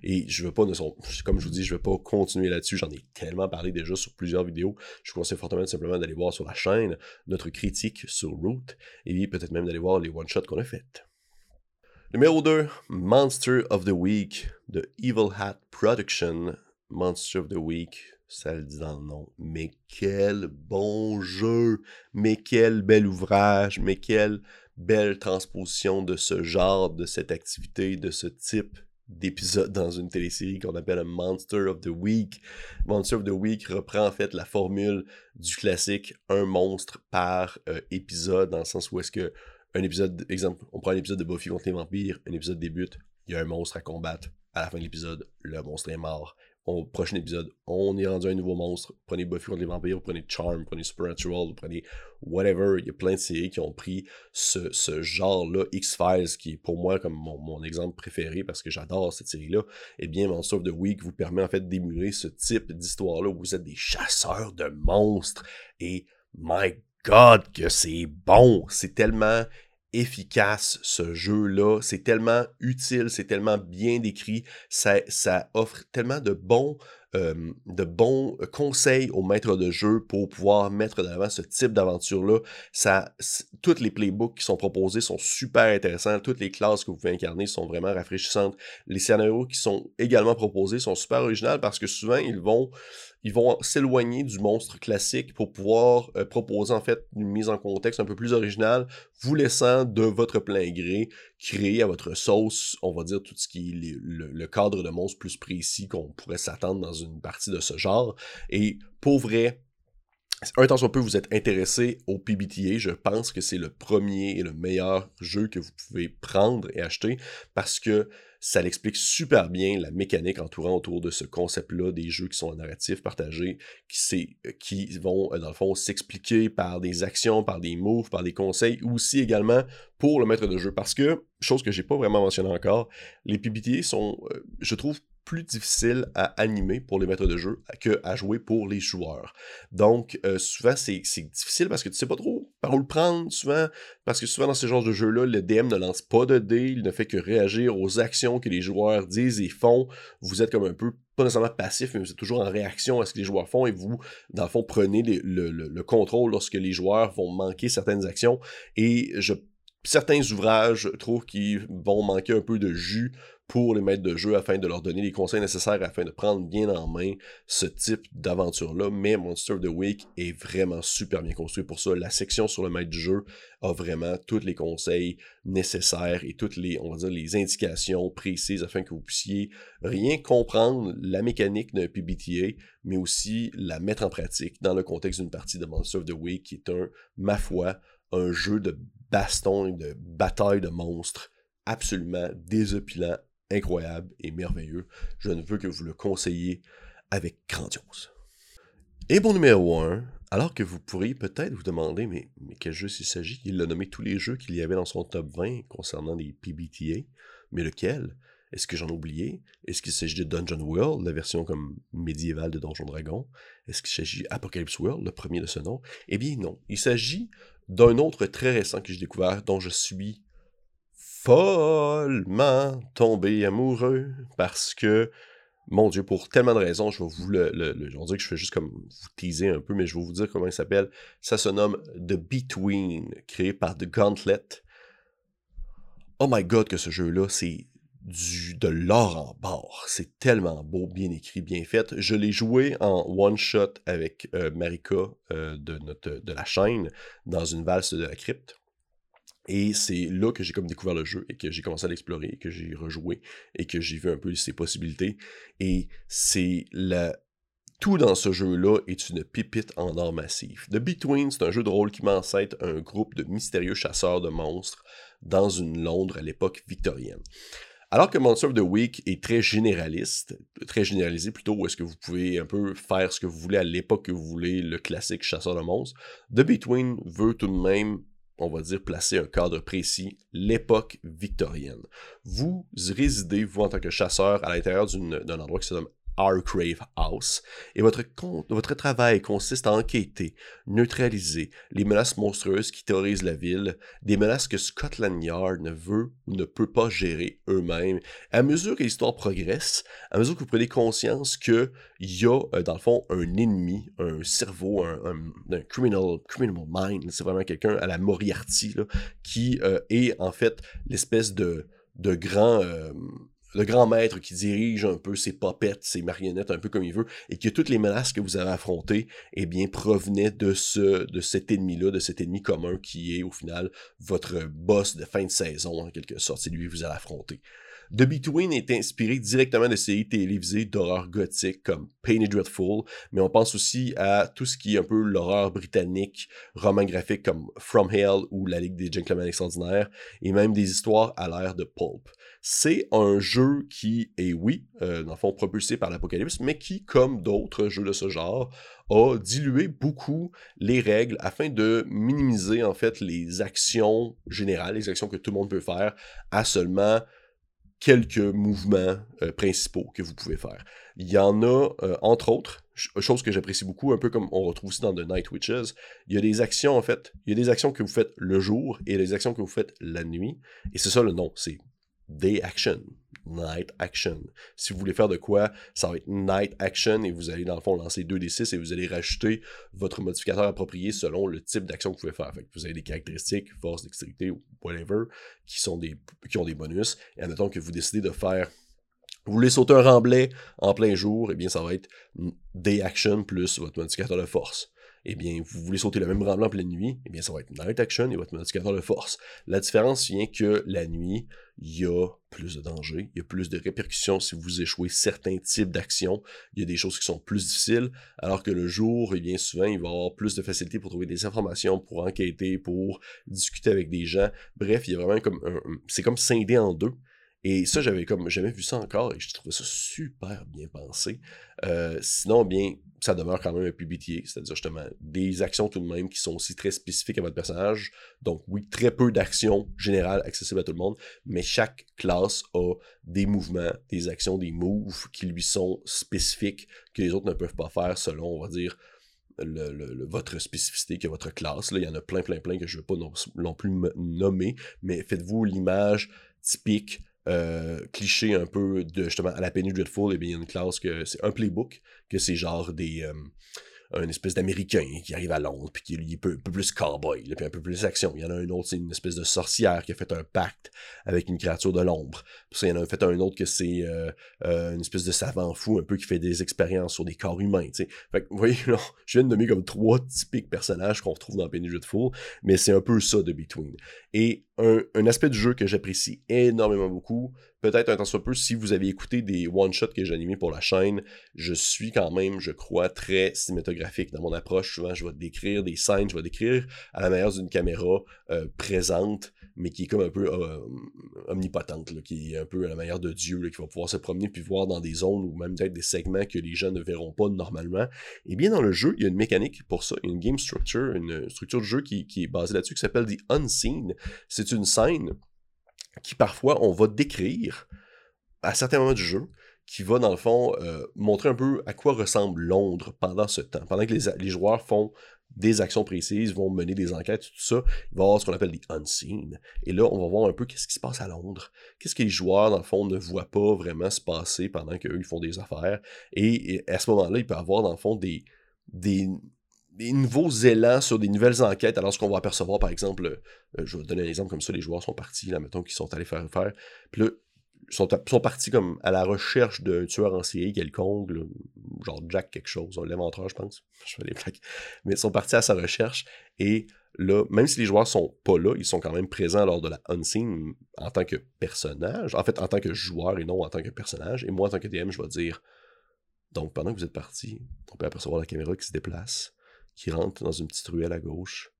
Et je veux pas, comme je vous dis, je veux pas continuer là-dessus. J'en ai tellement parlé déjà sur plusieurs vidéos. Je vous conseille fortement simplement d'aller voir sur la chaîne notre critique sur Root et peut-être même d'aller voir les one-shots qu'on a fait. Numéro 2, Monster of the Week de Evil Hat Production. Monster of the Week, ça le dit dans le nom. Mais quel bon jeu! Mais quel bel ouvrage! Mais quelle belle transposition de ce genre, de cette activité, de ce type d'épisodes dans une télésérie qu'on appelle un Monster of the Week. Monster of the Week reprend en fait la formule du classique un monstre par euh, épisode, dans le sens où est-ce que un épisode, exemple, on prend un épisode de Buffy contre les vampires, un épisode débute, il y a un monstre à combattre, à la fin de l'épisode, le monstre est mort au prochain épisode, on est rendu un nouveau monstre. Prenez Buffy contre les vampires, prenez Charm, prenez Supernatural, prenez whatever. Il y a plein de séries qui ont pris ce, ce genre-là, X-Files, qui est pour moi comme mon, mon exemple préféré parce que j'adore cette série-là. Eh bien, Monster of the Week vous permet en fait d'émuler ce type d'histoire-là où vous êtes des chasseurs de monstres. Et my God, que c'est bon! C'est tellement efficace ce jeu-là. C'est tellement utile, c'est tellement bien décrit. Ça, ça offre tellement de bons, euh, de bons conseils aux maîtres de jeu pour pouvoir mettre de l'avant ce type d'aventure-là. Ça, toutes les playbooks qui sont proposés sont super intéressants. Toutes les classes que vous pouvez incarner sont vraiment rafraîchissantes. Les scénarios qui sont également proposés sont super originaux parce que souvent ils vont ils vont s'éloigner du monstre classique pour pouvoir euh, proposer en fait une mise en contexte un peu plus originale, vous laissant de votre plein gré créer à votre sauce, on va dire tout ce qui est le, cadre de monstre plus précis qu'on pourrait s'attendre dans une partie de ce genre. Et pour vrai, un temps soit peu vous êtes intéressé au PBTA, je pense que c'est le premier et le meilleur jeu que vous pouvez prendre et acheter parce que ça l'explique super bien la mécanique entourant autour de ce concept-là des jeux qui sont narratifs partagés, qui, qui vont, euh, dans le fond, s'expliquer par des actions, par des moves, par des conseils, aussi également pour le maître de jeu. Parce que, chose que j'ai pas vraiment mentionné encore, les PBTA sont, euh, je trouve, plus difficile à animer pour les maîtres de jeu que à jouer pour les joueurs. Donc, euh, souvent, c'est difficile parce que tu sais pas trop par où le prendre, souvent, parce que souvent dans ce genre de jeu-là, le DM ne lance pas de dés, il ne fait que réagir aux actions que les joueurs disent et font. Vous êtes comme un peu, pas nécessairement passif, mais vous êtes toujours en réaction à ce que les joueurs font et vous, dans le fond, prenez le, le contrôle lorsque les joueurs vont manquer certaines actions. Et je certains ouvrages, je trouve, qui vont manquer un peu de jus pour les maîtres de jeu afin de leur donner les conseils nécessaires afin de prendre bien en main ce type d'aventure-là. Mais Monster of the Week est vraiment super bien construit pour ça. La section sur le maître du jeu a vraiment tous les conseils nécessaires et toutes les, on va dire, les indications précises afin que vous puissiez rien comprendre la mécanique d'un PBTA, mais aussi la mettre en pratique dans le contexte d'une partie de Monster of the Week qui est un, ma foi, un jeu de baston et de bataille de monstres absolument désopilant, incroyable et merveilleux. Je ne veux que vous le conseiller avec grandiose. Et bon numéro 1, alors que vous pourriez peut-être vous demander, mais, quel jeu s'il s'agit? Il a nommé tous les jeux qu'il y avait dans son top 20 concernant les PBTA, mais lequel? Est-ce que j'en ai oublié? Est-ce qu'il s'agit de Dungeon World, la version comme médiévale de Donjon Dragon Est-ce qu'il s'agit Apocalypse World, le premier de ce nom? Eh bien non, il s'agit d'un autre très récent que j'ai découvert, dont je suis follement tombé amoureux parce que, mon Dieu, pour tellement de raisons, je vais vous le, que je fais juste comme vous teaser un peu, mais je vais vous dire comment il s'appelle. Ça se nomme The Between, créé par The Gauntlet. Oh my god, que ce jeu-là, c'est du, de l'or en barre. C'est tellement beau, bien écrit, bien fait. Je l'ai joué en one-shot avec euh, Marika euh, de la chaîne dans une valse de la crypte. Et c'est là que j'ai comme découvert le jeu et que j'ai commencé à l'explorer, que j'ai rejoué et que j'ai vu un peu ses possibilités. Et c'est la... Tout dans ce jeu-là est une pépite en or massif. The Between, c'est un jeu de rôle qui m'ancêtre un groupe de mystérieux chasseurs de monstres dans une Londres à l'époque victorienne. Alors que Monster of the Week est très généraliste, très généralisé plutôt, où est-ce que vous pouvez un peu faire ce que vous voulez à l'époque que vous voulez, le classique chasseur de monstres, The Between veut tout de même on va dire, placer un cadre précis, l'époque victorienne. Vous résidez, vous, en tant que chasseur, à l'intérieur d'un endroit qui se nomme Arcrave House. Et votre, votre travail consiste à enquêter, neutraliser les menaces monstrueuses qui terrorisent la ville, des menaces que Scotland Yard ne veut ou ne peut pas gérer eux-mêmes. À mesure que l'histoire progresse, à mesure que vous prenez conscience qu'il y a, euh, dans le fond, un ennemi, un cerveau, un, criminal, criminal mind, c'est vraiment quelqu'un à la Moriarty, qui euh, est en fait l'espèce de, de grand... Euh, le grand maître qui dirige un peu ses popettes, ses marionnettes un peu comme il veut, et que toutes les menaces que vous avez affrontées, eh bien, provenaient de ce, de cet ennemi-là, de cet ennemi commun qui est, au final, votre boss de fin de saison, en quelque sorte. C'est lui que vous allez affronter. The Between est inspiré directement de séries télévisées d'horreur gothique comme Painted Dreadful, mais on pense aussi à tout ce qui est un peu l'horreur britannique, roman graphique comme From Hell ou La Ligue des Gentlemen Extraordinaires, et même des histoires à l'ère de Pulp. C'est un jeu qui est, oui, euh, dans le fond, propulsé par l'Apocalypse, mais qui, comme d'autres jeux de ce genre, a dilué beaucoup les règles afin de minimiser, en fait, les actions générales, les actions que tout le monde peut faire, à seulement quelques mouvements euh, principaux que vous pouvez faire. Il y en a, euh, entre autres, chose que j'apprécie beaucoup, un peu comme on retrouve aussi dans The Night Witches, il y a des actions, en fait, il y a des actions que vous faites le jour et des actions que vous faites la nuit. Et c'est ça le nom, c'est Day Action, Night Action. Si vous voulez faire de quoi, ça va être Night Action et vous allez dans le fond lancer 2d6 et vous allez rajouter votre modificateur approprié selon le type d'action que vous pouvez faire. vous avez des caractéristiques, force, dextérité whatever, qui, sont des, qui ont des bonus. Et admettons que vous décidez de faire vous voulez sauter un remblai en plein jour, eh bien ça va être Day Action plus votre modificateur de force eh bien, vous voulez sauter le même remblai en pleine nuit, eh bien, ça va être Night Action et votre modificateur de force. La différence vient que la nuit, il y a plus de danger, il y a plus de répercussions si vous échouez certains types d'actions, il y a des choses qui sont plus difficiles, alors que le jour, eh bien souvent, il va y avoir plus de facilité pour trouver des informations, pour enquêter, pour discuter avec des gens. Bref, il y a vraiment comme c'est comme scindé en deux. Et ça, j'avais comme jamais vu ça encore et je trouvais ça super bien pensé. Euh, sinon, bien, ça demeure quand même un PBTA, c'est-à-dire justement des actions tout de même qui sont aussi très spécifiques à votre personnage. Donc oui, très peu d'actions générales accessibles à tout le monde, mais chaque classe a des mouvements, des actions, des moves qui lui sont spécifiques, que les autres ne peuvent pas faire selon, on va dire, le, votre spécificité que votre classe. Là, il y en a plein, plein, plein que je ne vais pas non, non plus nommer, mais faites-vous l'image typique euh, cliché un peu de justement à la Penny Dreadful, et eh bien il y a une classe que c'est un playbook, que c'est genre des. Euh, un espèce d'Américain qui arrive à Londres, puis qui est un peu, plus cowboy, puis un peu plus action. Il y en a un autre, c'est une espèce de sorcière qui a fait un pacte avec une créature de l'ombre. Puis ça, il y en a fait un autre que c'est euh, euh, une espèce de savant fou, un peu qui fait des expériences sur des corps humains. Fait que, vous voyez, je viens de nommer comme trois typiques personnages qu'on retrouve dans Penny Dreadful, mais c'est un peu ça de Between. Et un, un aspect du jeu que j'apprécie énormément beaucoup, peut-être un temps soit peu, si vous avez écouté des one-shots que j'ai animés pour la chaîne, je suis quand même, je crois, très cinématographique dans mon approche. Souvent, je vais décrire des scènes, je vais décrire à la manière d'une caméra euh, présente, mais qui est comme un peu euh, omnipotente, qui est un peu à la manière de Dieu, qui va pouvoir se promener puis voir dans des zones ou même peut-être des segments que les gens ne verront pas normalement. Et bien dans le jeu, il y a une mécanique pour ça, une game structure, une structure de jeu qui est basée là-dessus, qui s'appelle The Unseen. C'est une scène qui parfois on va décrire à certains moments du jeu, qui va dans le fond euh, montrer un peu à quoi ressemble Londres pendant ce temps. Pendant que les, joueurs font des actions précises, vont mener des enquêtes, tout ça, il va y avoir ce qu'on appelle des unseen. Et là, on va voir un peu qu'est-ce qui se passe à Londres. Qu'est-ce que les joueurs, dans le fond, ne voient pas vraiment se passer pendant qu'eux, ils font des affaires. Et, à ce moment-là, il peut y avoir, dans le fond, des, des, des nouveaux élans sur des nouvelles enquêtes, alors ce qu'on va apercevoir, par exemple, euh, je vais donner un exemple comme ça, les joueurs sont partis, là, mettons, qu'ils sont allés faire faire, puis là, sont, sont partis comme à la recherche d'un tueur en série quelconque, genre Jack quelque chose, l'inventeur, je pense, je fais des plaques, mais ils sont partis à sa recherche, et là, même si les joueurs sont pas là, ils sont quand même présents lors de la unseen en tant que personnage, en fait, en tant que joueur et non en tant que personnage, et moi, en tant que DM, je vais dire, donc pendant que vous êtes partis, on peut apercevoir la caméra qui se déplace, qui rentre dans une petite ruelle à gauche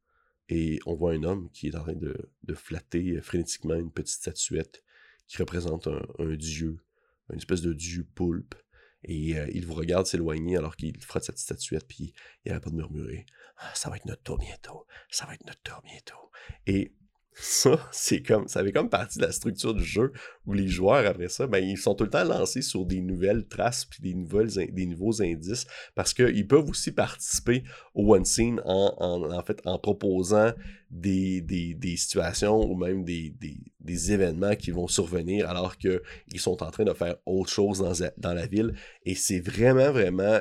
et on voit un homme qui est en train de, flatter frénétiquement une petite statuette qui représente un, dieu, une espèce de dieu poulpe. Et euh, il vous regarde s'éloigner alors qu'il frotte cette statuette, puis il n'arrête pas de murmurer ah, Ça va être notre tour bientôt, ça va être notre tour bientôt. Ça, c'est comme, ça fait comme partie de la structure du jeu où les joueurs, après ça, ben, ils sont tout le temps lancés sur des nouvelles traces puis des, nouvelles, des nouveaux indices parce qu'ils peuvent aussi participer au One Scene en, en, fait, en proposant des, des, des, situations ou même des, des, événements qui vont survenir alors qu'ils sont en train de faire autre chose dans, dans la ville. Et c'est vraiment, vraiment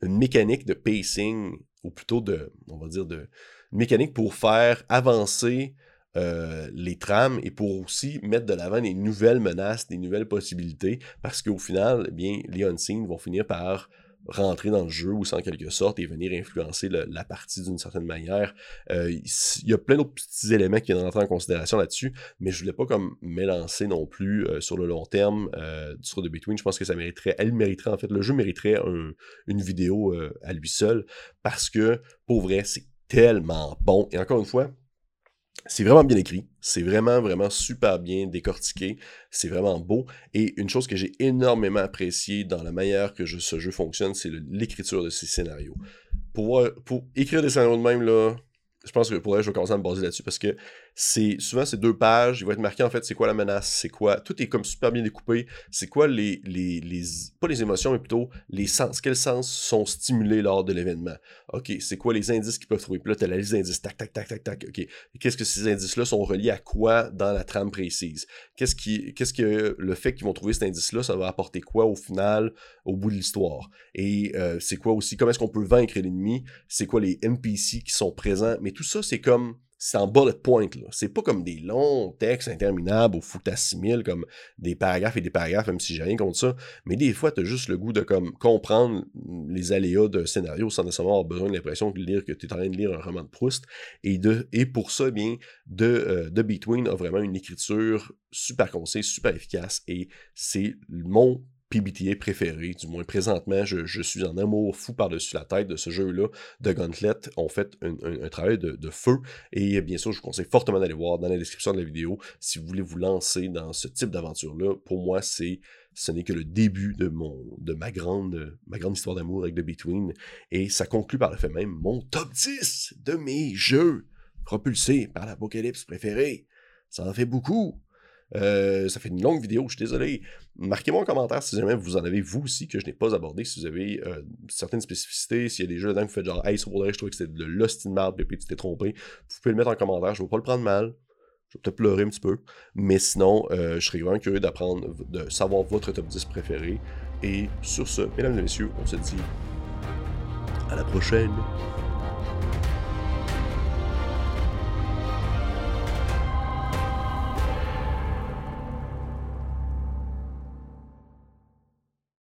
une mécanique de pacing ou plutôt de, on va dire, de mécanique pour faire avancer euh, les trames et pour aussi mettre de l'avant des nouvelles menaces, des nouvelles possibilités, parce qu'au final, eh bien, les unseen vont finir par rentrer dans le jeu ou en quelque sorte et venir influencer la partie d'une certaine manière. Euh, il y a plein d'autres petits éléments qui viennent rentrer en considération là-dessus, mais je voulais pas comme m'élancer non plus euh, sur le long terme sur The Between. Je pense que ça mériterait, elle mériterait en fait, le jeu mériterait une vidéo à lui seul parce que pour vrai, c'est tellement bon. Et encore une fois, c'est vraiment bien écrit, c'est vraiment, vraiment super bien décortiqué, c'est vraiment beau. Et une chose que j'ai énormément appréciée dans la manière que ce jeu fonctionne, c'est l'écriture de ces scénarios. Pour, écrire des scénarios de même, là, je pense que pour là, je vais commencer à me baser là-dessus parce que c'est souvent ces deux pages, il va être marqué en fait c'est quoi la menace, c'est quoi, tout est comme super bien découpé, c'est quoi les, les, les, pas les émotions mais plutôt les sens, quels sens sont stimulés lors de l'événement. Ok, c'est quoi les indices qu'ils peuvent trouver, puis là t'as la liste d'indices, tac tac tac tac tac, ok, qu'est-ce que ces indices-là sont reliés à quoi dans la trame précise, qu'est-ce qui, qu'est-ce que le fait qu'ils vont trouver cet indice-là, ça va apporter quoi au final, au bout de l'histoire, et euh, c'est quoi aussi, comment est-ce qu'on peut vaincre l'ennemi, c'est quoi les NPC qui sont présents, mais tout ça c'est comme c'est en bullet point. Là. C'est pas comme des longs textes interminables foot à 6000, comme des paragraphes et des paragraphes, même si j'ai rien contre ça. Mais des fois, t'as juste le goût de comme comprendre les aléas d'un scénario sans nécessairement avoir besoin de l'impression de lire que tu es en train de lire un roman de Proust. Et, de, et pour ça, eh bien, de, euh, de Between a vraiment une écriture super concise, super efficace. Et c'est mon PBTA préféré, du moins présentement, je, suis en amour fou par-dessus la tête de ce jeu-là de Gauntlet. On fait un, travail de, feu et bien sûr, je vous conseille fortement d'aller voir dans la description de la vidéo si vous voulez vous lancer dans ce type d'aventure-là. Pour moi, c'est ce n'est que le début de ma grande ma grande histoire d'amour avec The Between et ça conclut par le fait même mon top 10 de mes jeux propulsés par l'apocalypse préféré. Ça en fait beaucoup. Euh, ça fait une longue vidéo, je suis désolé. Marquez-moi en commentaire si jamais vous en avez vous aussi que je n'ai pas abordé, si vous avez euh, certaines spécificités, s'il y a des jeux là-dedans que vous faites genre Hey, ça je trouvais que c'était de l'hostie de puis tu t'es trompé. Vous pouvez le mettre en commentaire, je ne vais pas le prendre mal. Je vais peut-être pleurer un petit peu. Mais sinon, euh, je serais vraiment curieux d'apprendre, de savoir votre top 10 préféré. Et sur ce, mesdames et messieurs, on se dit À la prochaine!